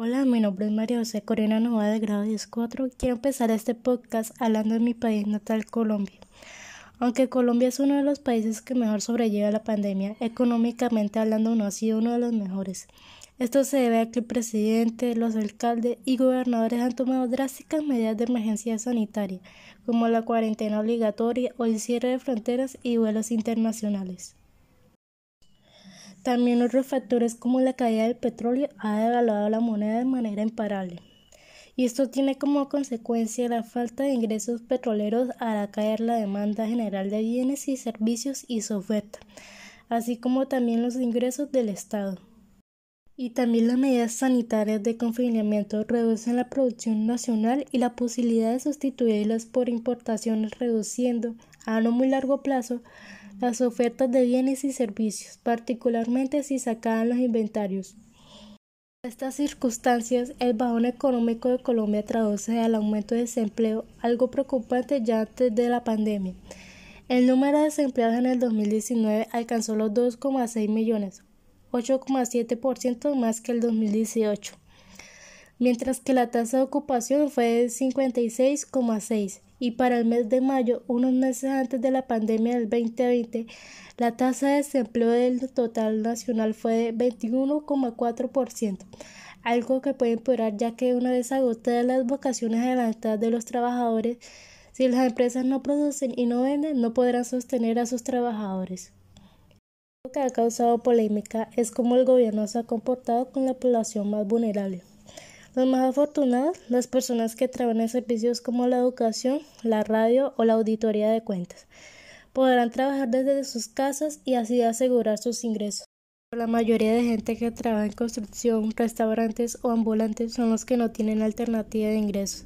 Hola, mi nombre es María José Corina Nova de grado 10-4. Quiero empezar este podcast hablando de mi país natal, Colombia. Aunque Colombia es uno de los países que mejor sobrelleva la pandemia, económicamente hablando no ha sido uno de los mejores. Esto se debe a que el presidente, los alcaldes y gobernadores han tomado drásticas medidas de emergencia sanitaria, como la cuarentena obligatoria o el cierre de fronteras y vuelos internacionales. También otros factores como la caída del petróleo ha devaluado la moneda de manera imparable. Y esto tiene como consecuencia la falta de ingresos petroleros hará caer la demanda general de bienes y servicios y su oferta, así como también los ingresos del Estado. Y también las medidas sanitarias de confinamiento reducen la producción nacional y la posibilidad de sustituirlas por importaciones reduciendo a no muy largo plazo las ofertas de bienes y servicios, particularmente si sacaban los inventarios. En estas circunstancias, el bajón económico de Colombia traduce al aumento de desempleo, algo preocupante ya antes de la pandemia. El número de desempleados en el 2019 alcanzó los 2,6 millones, 8,7% más que el 2018, mientras que la tasa de ocupación fue de 56,6% y para el mes de mayo, unos meses antes de la pandemia del 2020, la tasa de desempleo del total nacional fue de 21,4%, algo que puede empeorar ya que una vez agotadas las vocaciones adelantadas de los trabajadores, si las empresas no producen y no venden, no podrán sostener a sus trabajadores. Lo que ha causado polémica es cómo el gobierno se ha comportado con la población más vulnerable. Los más afortunados, las personas que trabajan en servicios como la educación, la radio o la auditoría de cuentas, podrán trabajar desde sus casas y así asegurar sus ingresos. La mayoría de gente que trabaja en construcción, restaurantes o ambulantes son los que no tienen alternativa de ingresos.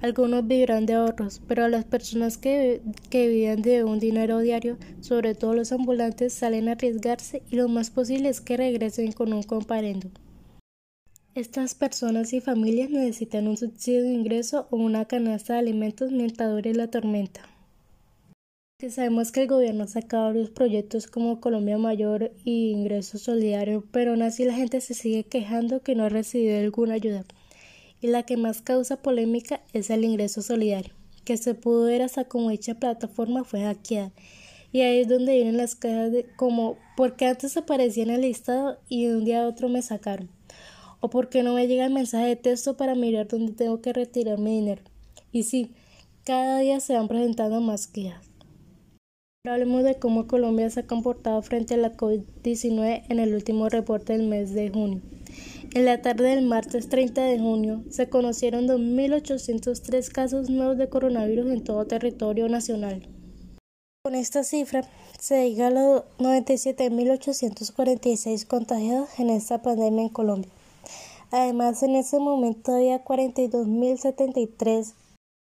Algunos vivirán de ahorros, pero las personas que, que viven de un dinero diario, sobre todo los ambulantes, salen a arriesgarse y lo más posible es que regresen con un comparendo. Estas personas y familias necesitan un subsidio de ingreso o una canasta de alimentos mientras dure la tormenta. Sabemos que el gobierno ha sacado varios proyectos como Colombia Mayor y Ingreso Solidario, pero aún así la gente se sigue quejando que no ha recibido alguna ayuda. Y la que más causa polémica es el ingreso solidario, que se pudo ver hasta como dicha plataforma fue hackeada. Y ahí es donde vienen las quejas de como porque antes aparecía en el listado y de un día a otro me sacaron o porque no me llega el mensaje de texto para mirar dónde tengo que retirar mi dinero. Y sí, cada día se van presentando más quejas. hablemos de cómo Colombia se ha comportado frente a la COVID-19 en el último reporte del mes de junio. En la tarde del martes 30 de junio se conocieron 2.803 casos nuevos de coronavirus en todo territorio nacional. Con esta cifra se llega a los 97.846 contagiados en esta pandemia en Colombia. Además, en ese momento había 42.073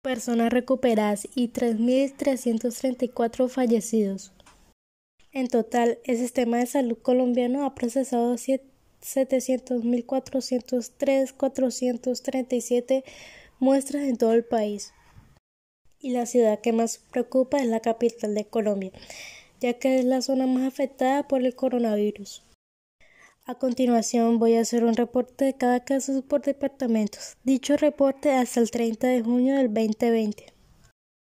personas recuperadas y 3.334 fallecidos. En total, el sistema de salud colombiano ha procesado 700.403.437 muestras en todo el país. Y la ciudad que más preocupa es la capital de Colombia, ya que es la zona más afectada por el coronavirus. A continuación voy a hacer un reporte de cada caso por departamentos. Dicho reporte hasta el 30 de junio del 2020.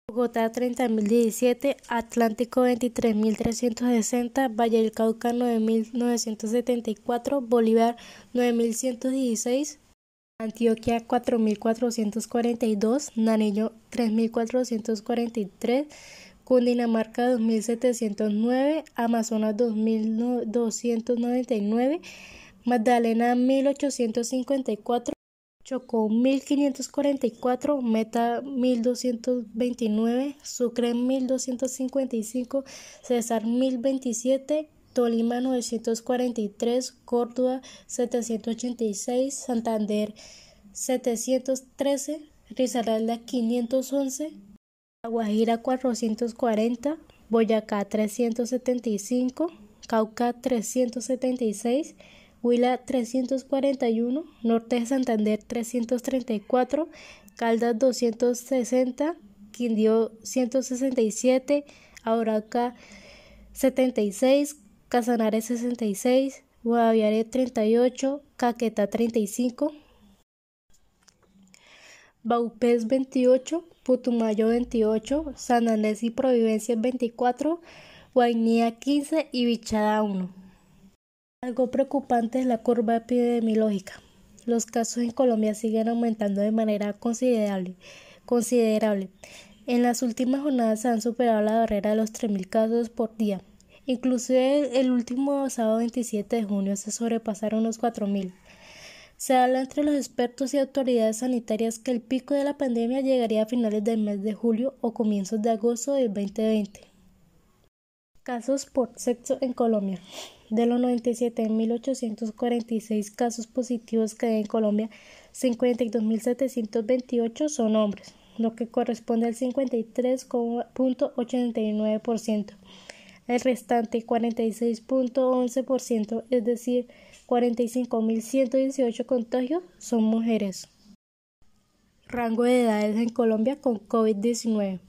Bogotá 30.017, Atlántico 23.360, Valle del Cauca 9.974, Bolívar 9.116, Antioquia 4.442, Nariño 3.443, Cundinamarca 2709, Amazonas 2299, Magdalena 1854, Chocó 1544, Meta 1229, Sucre 1255, Cesar 1027, Tolima 943, Córdoba 786, Santander 713, Risaralda 511, Guajira 440, Boyacá 375, Cauca 376, Huila 341, Norte de Santander 334, Caldas 260, Quindío 167, Auraca 76, Casanares 66, Guaviare 38, Caqueta 35, Baupés 28, Putumayo 28, San Andrés y Providencia 24, Guainía 15 y Bichada 1. Algo preocupante es la curva epidemiológica. Los casos en Colombia siguen aumentando de manera considerable. considerable. En las últimas jornadas se han superado la barrera de los 3.000 casos por día. Inclusive el último sábado 27 de junio se sobrepasaron los 4.000. Se habla entre los expertos y autoridades sanitarias que el pico de la pandemia llegaría a finales del mes de julio o comienzos de agosto del 2020. Casos por sexo en Colombia. De los 97.846 casos positivos que hay en Colombia, 52.728 son hombres, lo que corresponde al 53.89%. El restante 46.11%, es decir, 45.118 contagios son mujeres. Rango de edades en Colombia con COVID-19.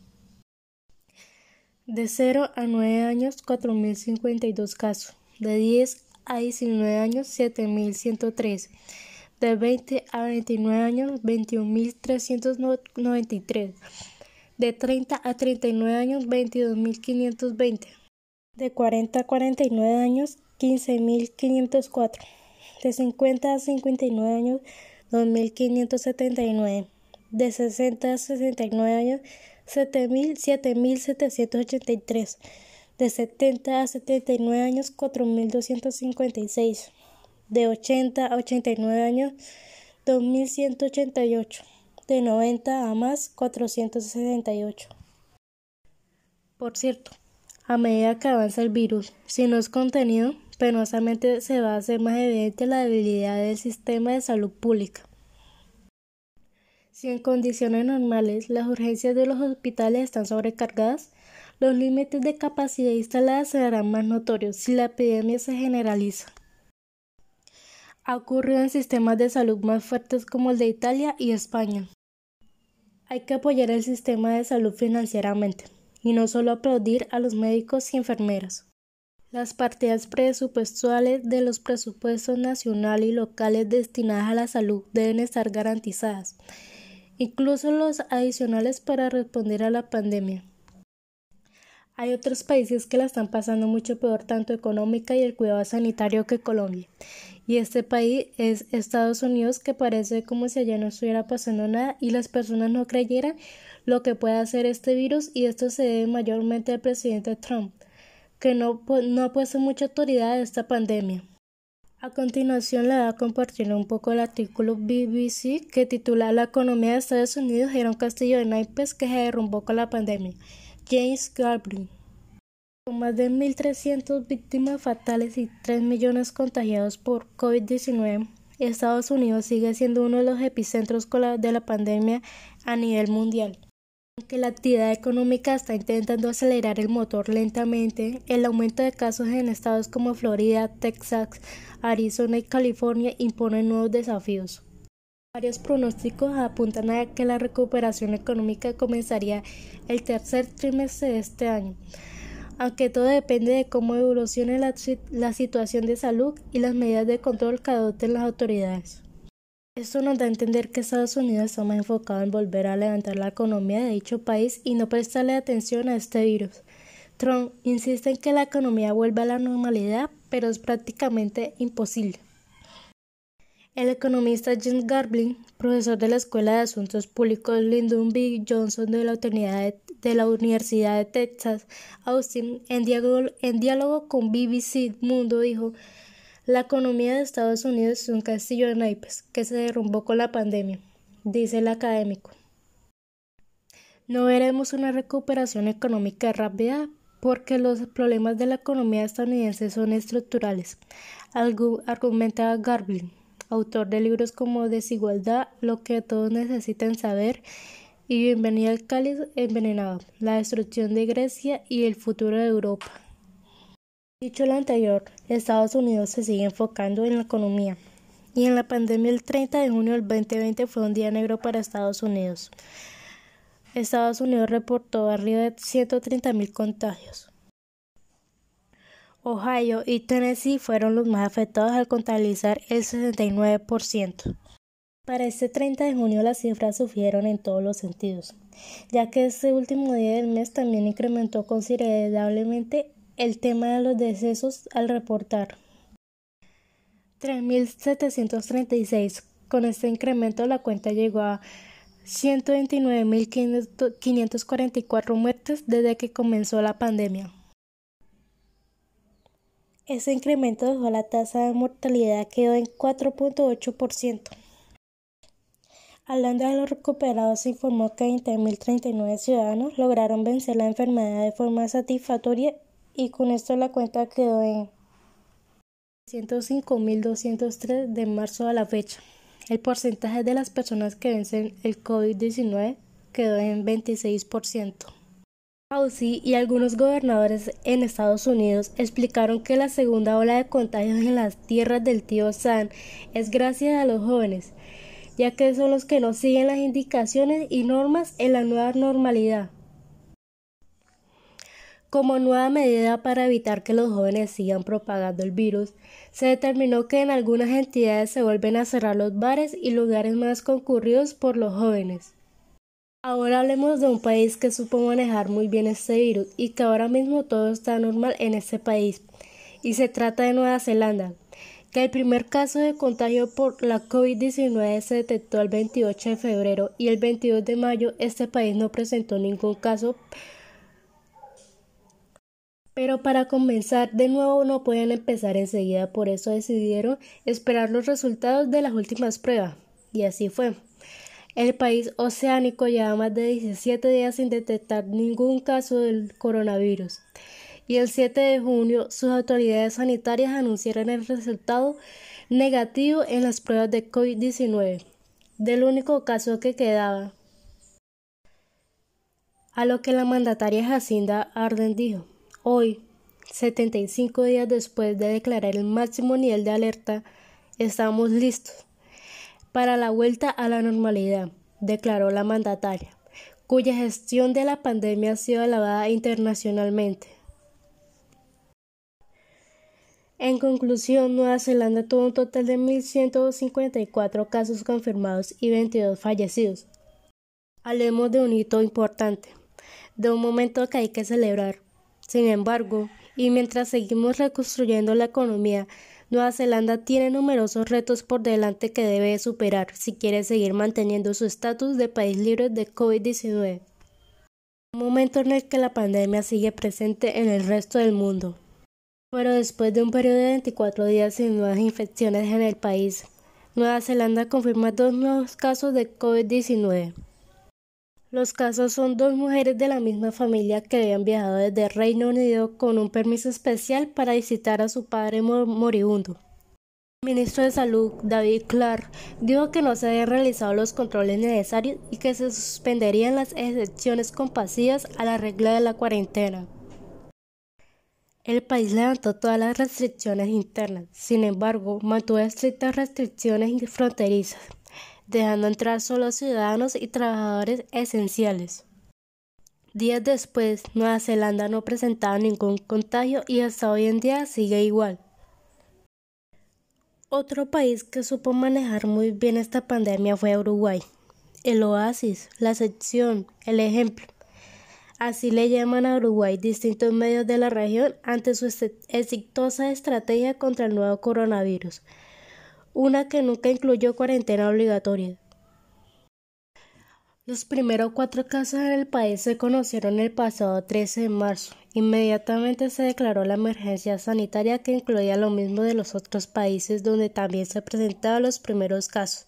De 0 a 9 años, 4.052 casos. De 10 a 19 años, 7.103. De 20 a 29 años, 21.393. De 30 a 39 años, 22.520. De 40 a 49 años, 15.504. De 50 a 59 años, 2.579. De 60 a 69 años, 7.783. De 70 a 79 años, 4.256. De 80 a 89 años, 2.188. De 90 a más, 468. Por cierto, a medida que avanza el virus, si no es contenido, penosamente se va a hacer más evidente la debilidad del sistema de salud pública. Si en condiciones normales las urgencias de los hospitales están sobrecargadas, los límites de capacidad instalada serán más notorios si la epidemia se generaliza. Ha ocurrido en sistemas de salud más fuertes como el de Italia y España. Hay que apoyar el sistema de salud financieramente y no solo aplaudir a los médicos y enfermeras. Las partidas presupuestales de los presupuestos nacionales y locales destinadas a la salud deben estar garantizadas, incluso los adicionales para responder a la pandemia. Hay otros países que la están pasando mucho peor tanto económica y el cuidado sanitario que Colombia. Y este país es Estados Unidos que parece como si allá no estuviera pasando nada y las personas no creyeran lo que puede hacer este virus y esto se debe mayormente al presidente Trump que no, ha puesto mucha autoridad a esta pandemia. A continuación le voy a compartir un poco el artículo BBC que titula La economía de Estados Unidos era un castillo de naipes que se derrumbó con la pandemia. James Garblin. Con más de 1.300 víctimas fatales y 3 millones contagiados por COVID-19, Estados Unidos sigue siendo uno de los epicentros de la pandemia a nivel mundial que la actividad económica está intentando acelerar el motor lentamente, el aumento de casos en estados como Florida, Texas, Arizona y California impone nuevos desafíos. Varios pronósticos apuntan a que la recuperación económica comenzaría el tercer trimestre de este año, aunque todo depende de cómo evolucione la, la situación de salud y las medidas de control que adopten las autoridades. Esto nos da a entender que Estados Unidos está más enfocado en volver a levantar la economía de dicho país y no prestarle atención a este virus. Trump insiste en que la economía vuelva a la normalidad, pero es prácticamente imposible. El economista James Garblin, profesor de la Escuela de Asuntos Públicos Lyndon B. Johnson de la, Universidad de Texas, Austin, en diálogo, en diálogo con BBC Mundo, dijo la economía de Estados Unidos es un castillo de naipes que se derrumbó con la pandemia, dice el académico. No veremos una recuperación económica rápida porque los problemas de la economía estadounidense son estructurales, argumenta Garblin, autor de libros como Desigualdad, lo que todos necesitan saber y Bienvenida al cáliz envenenado, la destrucción de Grecia y el futuro de Europa. Dicho lo anterior, Estados Unidos se sigue enfocando en la economía, y en la pandemia el 30 de junio del 2020 fue un día negro para Estados Unidos. Estados Unidos reportó arriba de 130.000 contagios. Ohio y Tennessee fueron los más afectados al contabilizar el 69%. Para este 30 de junio las cifras sufrieron en todos los sentidos, ya que este último día del mes también incrementó considerablemente el tema de los decesos al reportar 3.736. Con este incremento la cuenta llegó a 129.544 muertes desde que comenzó la pandemia. Ese incremento dejó la tasa de mortalidad quedó en 4.8%. Hablando de los recuperados, se informó que 20.039 ciudadanos lograron vencer la enfermedad de forma satisfactoria y con esto la cuenta quedó en 105.203 de marzo a la fecha. El porcentaje de las personas que vencen el COVID-19 quedó en 26%. Fauci y algunos gobernadores en Estados Unidos explicaron que la segunda ola de contagios en las tierras del tío Sam es gracias a los jóvenes, ya que son los que no siguen las indicaciones y normas en la nueva normalidad. Como nueva medida para evitar que los jóvenes sigan propagando el virus, se determinó que en algunas entidades se vuelven a cerrar los bares y lugares más concurridos por los jóvenes. Ahora hablemos de un país que supo manejar muy bien este virus y que ahora mismo todo está normal en este país, y se trata de Nueva Zelanda, que el primer caso de contagio por la COVID-19 se detectó el 28 de febrero y el 22 de mayo este país no presentó ningún caso pero para comenzar de nuevo no pueden empezar enseguida, por eso decidieron esperar los resultados de las últimas pruebas. Y así fue. El país oceánico lleva más de 17 días sin detectar ningún caso del coronavirus. Y el 7 de junio sus autoridades sanitarias anunciaron el resultado negativo en las pruebas de COVID-19 del único caso que quedaba. A lo que la mandataria Jacinda Arden dijo Hoy, 75 días después de declarar el máximo nivel de alerta, estamos listos para la vuelta a la normalidad, declaró la mandataria, cuya gestión de la pandemia ha sido alabada internacionalmente. En conclusión, Nueva Zelanda tuvo un total de 1.154 casos confirmados y 22 fallecidos. Hablemos de un hito importante, de un momento que hay que celebrar. Sin embargo, y mientras seguimos reconstruyendo la economía, Nueva Zelanda tiene numerosos retos por delante que debe superar si quiere seguir manteniendo su estatus de país libre de COVID-19. Un momento en el que la pandemia sigue presente en el resto del mundo. Pero después de un periodo de 24 días sin nuevas infecciones en el país, Nueva Zelanda confirma dos nuevos casos de COVID-19. Los casos son dos mujeres de la misma familia que habían viajado desde Reino Unido con un permiso especial para visitar a su padre moribundo. El ministro de Salud, David Clark, dijo que no se habían realizado los controles necesarios y que se suspenderían las excepciones compasivas a la regla de la cuarentena. El país levantó todas las restricciones internas, sin embargo, mantuvo estrictas restricciones fronterizas dejando entrar solo ciudadanos y trabajadores esenciales. Días después, Nueva Zelanda no presentaba ningún contagio y hasta hoy en día sigue igual. Otro país que supo manejar muy bien esta pandemia fue Uruguay. El oasis, la sección, el ejemplo. Así le llaman a Uruguay distintos medios de la región ante su exitosa estrategia contra el nuevo coronavirus una que nunca incluyó cuarentena obligatoria. Los primeros cuatro casos en el país se conocieron el pasado 13 de marzo. Inmediatamente se declaró la emergencia sanitaria que incluía lo mismo de los otros países donde también se presentaban los primeros casos.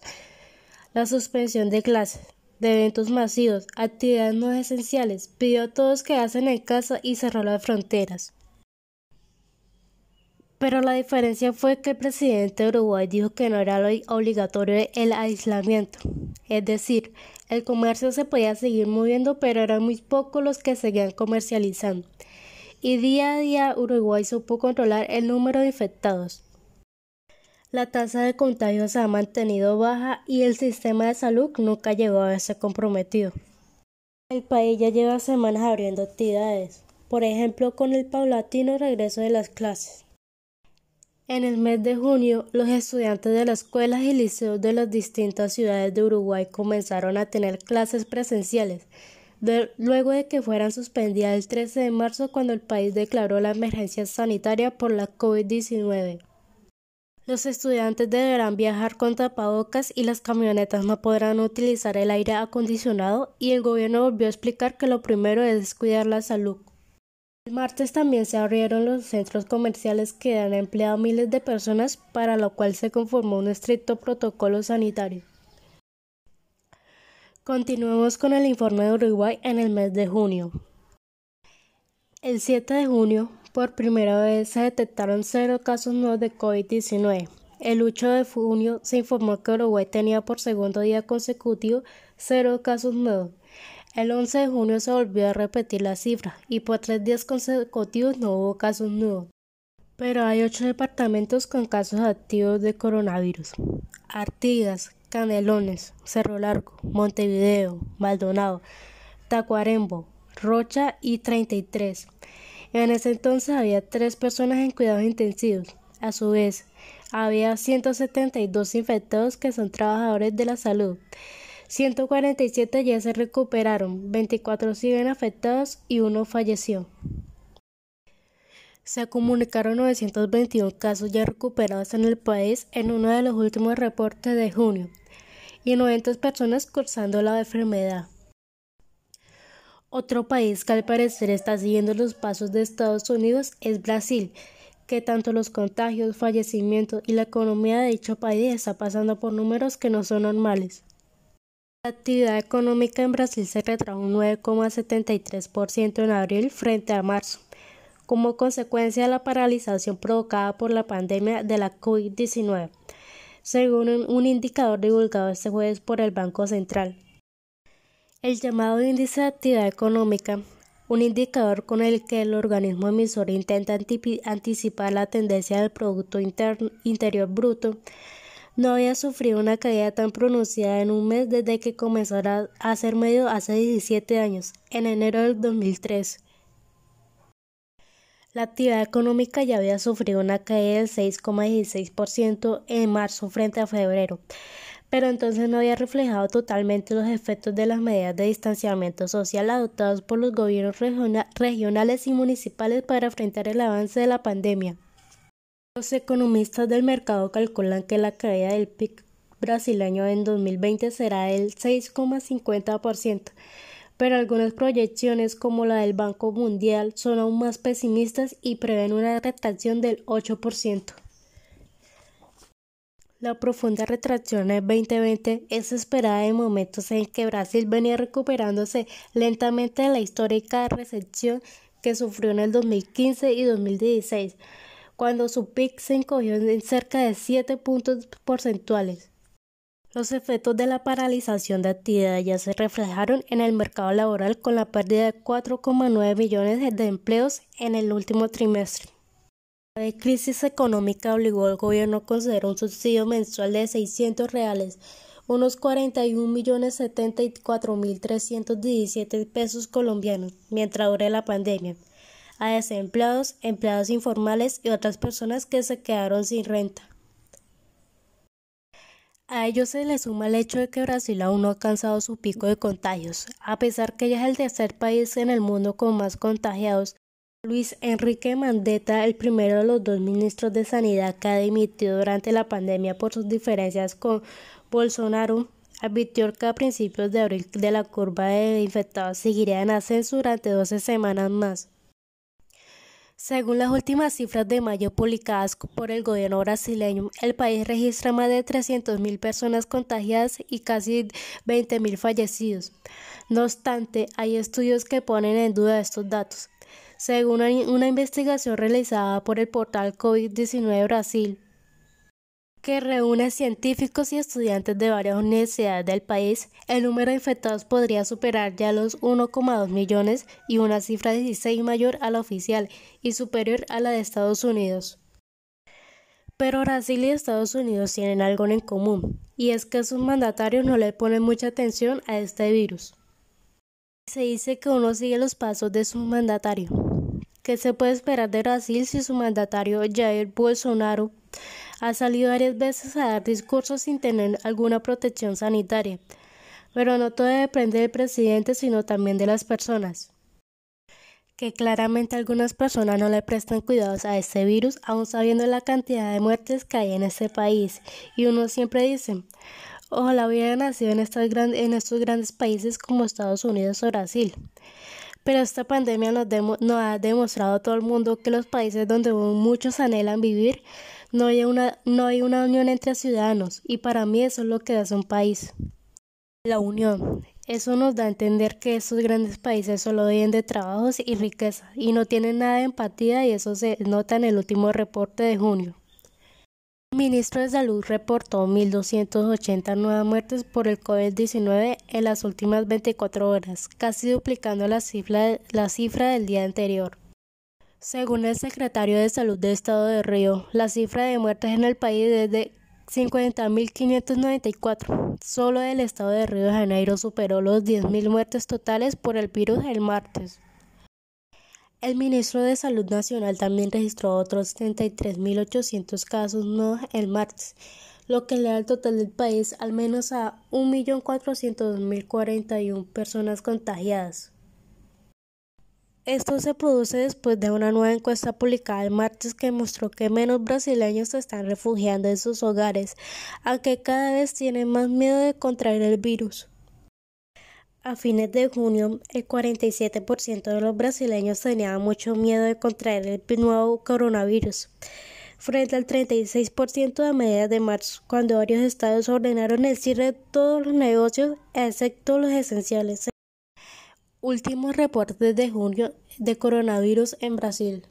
La suspensión de clases, de eventos masivos, actividades no esenciales, pidió a todos que hacen en casa y cerró las fronteras. Pero la diferencia fue que el presidente de Uruguay dijo que no era obligatorio el aislamiento. Es decir, el comercio se podía seguir moviendo, pero eran muy pocos los que seguían comercializando. Y día a día Uruguay supo controlar el número de infectados. La tasa de contagio se ha mantenido baja y el sistema de salud nunca llegó a verse comprometido. El país ya lleva semanas abriendo actividades, por ejemplo con el paulatino regreso de las clases. En el mes de junio, los estudiantes de las escuelas y liceos de las distintas ciudades de Uruguay comenzaron a tener clases presenciales, luego de que fueran suspendidas el 13 de marzo cuando el país declaró la emergencia sanitaria por la COVID-19. Los estudiantes deberán viajar con tapabocas y las camionetas no podrán utilizar el aire acondicionado y el gobierno volvió a explicar que lo primero es cuidar la salud. El martes también se abrieron los centros comerciales que han empleado miles de personas para lo cual se conformó un estricto protocolo sanitario. Continuemos con el informe de Uruguay en el mes de junio. El 7 de junio, por primera vez se detectaron cero casos nuevos de COVID-19. El 8 de junio se informó que Uruguay tenía por segundo día consecutivo cero casos nuevos. El 11 de junio se volvió a repetir la cifra y por tres días consecutivos no hubo casos nuevos. Pero hay ocho departamentos con casos activos de coronavirus. Artigas, Canelones, Cerro Largo, Montevideo, Maldonado, Tacuarembo, Rocha y 33. En ese entonces había tres personas en cuidados intensivos. A su vez, había 172 infectados que son trabajadores de la salud. 147 ya se recuperaron, 24 siguen afectados y uno falleció. Se comunicaron 921 casos ya recuperados en el país en uno de los últimos reportes de junio y 90 personas cursando la enfermedad. Otro país que al parecer está siguiendo los pasos de Estados Unidos es Brasil, que tanto los contagios, fallecimientos y la economía de dicho país está pasando por números que no son normales. La actividad económica en Brasil se retrajo un 9,73% en abril frente a marzo, como consecuencia de la paralización provocada por la pandemia de la COVID-19, según un indicador divulgado este jueves por el Banco Central. El llamado índice de actividad económica, un indicador con el que el organismo emisor intenta anticipar la tendencia del Producto Interior Bruto, no había sufrido una caída tan pronunciada en un mes desde que comenzó a ser medio hace 17 años, en enero del 2003. La actividad económica ya había sufrido una caída del 6,16% en marzo frente a febrero, pero entonces no había reflejado totalmente los efectos de las medidas de distanciamiento social adoptadas por los gobiernos regionales y municipales para enfrentar el avance de la pandemia. Los economistas del mercado calculan que la caída del PIB brasileño en 2020 será del 6,50%, pero algunas proyecciones como la del Banco Mundial son aún más pesimistas y prevén una retracción del 8%. La profunda retracción en 2020 es esperada en momentos en que Brasil venía recuperándose lentamente de la histórica recesión que sufrió en el 2015 y 2016 cuando su PIB se encogió en cerca de 7 puntos porcentuales. Los efectos de la paralización de actividad ya se reflejaron en el mercado laboral con la pérdida de 4,9 millones de empleos en el último trimestre. La crisis económica obligó al gobierno a conceder un subsidio mensual de 600 reales, unos 41.074.317 pesos colombianos, mientras dure la pandemia a desempleados, empleados informales y otras personas que se quedaron sin renta. A ello se le suma el hecho de que Brasil aún no ha alcanzado su pico de contagios, a pesar que ya es el tercer país en el mundo con más contagiados. Luis Enrique Mandetta, el primero de los dos ministros de Sanidad que ha dimitido durante la pandemia por sus diferencias con Bolsonaro, advirtió que a principios de abril de la curva de infectados seguiría en ascenso durante 12 semanas más. Según las últimas cifras de mayo publicadas por el gobierno brasileño, el país registra más de 300.000 personas contagiadas y casi 20.000 fallecidos. No obstante, hay estudios que ponen en duda estos datos. Según una investigación realizada por el portal COVID-19 Brasil, que reúne científicos y estudiantes de varias universidades del país, el número de infectados podría superar ya los 1,2 millones y una cifra 16 mayor a la oficial y superior a la de Estados Unidos. Pero Brasil y Estados Unidos tienen algo en común, y es que sus mandatarios no le ponen mucha atención a este virus. Se dice que uno sigue los pasos de su mandatario. ¿Qué se puede esperar de Brasil si su mandatario Jair Bolsonaro ha salido varias veces a dar discursos sin tener alguna protección sanitaria? Pero no todo depende del presidente, sino también de las personas que claramente algunas personas no le prestan cuidados a este virus, aún sabiendo la cantidad de muertes que hay en este país. Y uno siempre dice, ojalá hubiera nacido en, en estos grandes países como Estados Unidos o Brasil. Pero esta pandemia nos, nos, ha demostrado a todo el mundo que los países donde muchos anhelan vivir no hay, una, no hay una unión entre ciudadanos y para mí eso es lo que hace un país. La unión, eso nos da a entender que estos grandes países solo viven de trabajos y riqueza y no tienen nada de empatía y eso se nota en el último reporte de junio. El ministro de Salud reportó 1.280 nuevas muertes por el COVID-19 en las últimas 24 horas, casi duplicando la cifra, la cifra del día anterior. Según el secretario de Salud del Estado de Río, la cifra de muertes en el país es de 50.594. Solo el estado de Río de Janeiro superó los 10.000 muertes totales por el virus el martes. El ministro de Salud Nacional también registró otros 33.800 casos nuevos el martes, lo que le da el total del país al menos a 1.400.041 personas contagiadas. Esto se produce después de una nueva encuesta publicada el martes que mostró que menos brasileños se están refugiando en sus hogares, aunque cada vez tienen más miedo de contraer el virus. A fines de junio, el 47% de los brasileños tenían mucho miedo de contraer el nuevo coronavirus, frente al 36% a mediados de marzo, cuando varios estados ordenaron el cierre de todos los negocios, excepto los esenciales. Últimos reportes de junio de coronavirus en Brasil.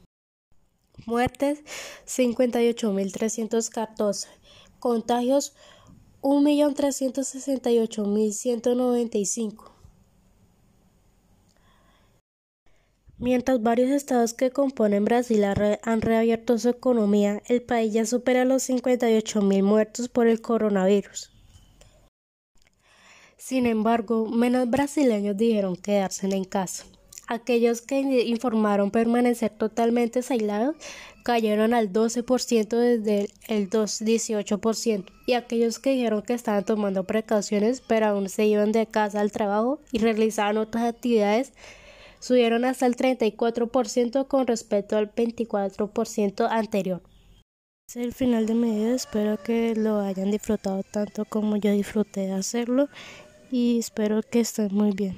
Muertes 58.314. Contagios 1.368.195. Mientras varios estados que componen Brasil han reabierto su economía, el país ya supera los 58.000 muertos por el coronavirus. Sin embargo, menos brasileños dijeron quedarse en casa. Aquellos que informaron permanecer totalmente aislados cayeron al 12% desde el 18% y aquellos que dijeron que estaban tomando precauciones pero aún se iban de casa al trabajo y realizaban otras actividades subieron hasta el 34% con respecto al 24% anterior. Es el final de mi video, espero que lo hayan disfrutado tanto como yo disfruté de hacerlo y espero que estén muy bien.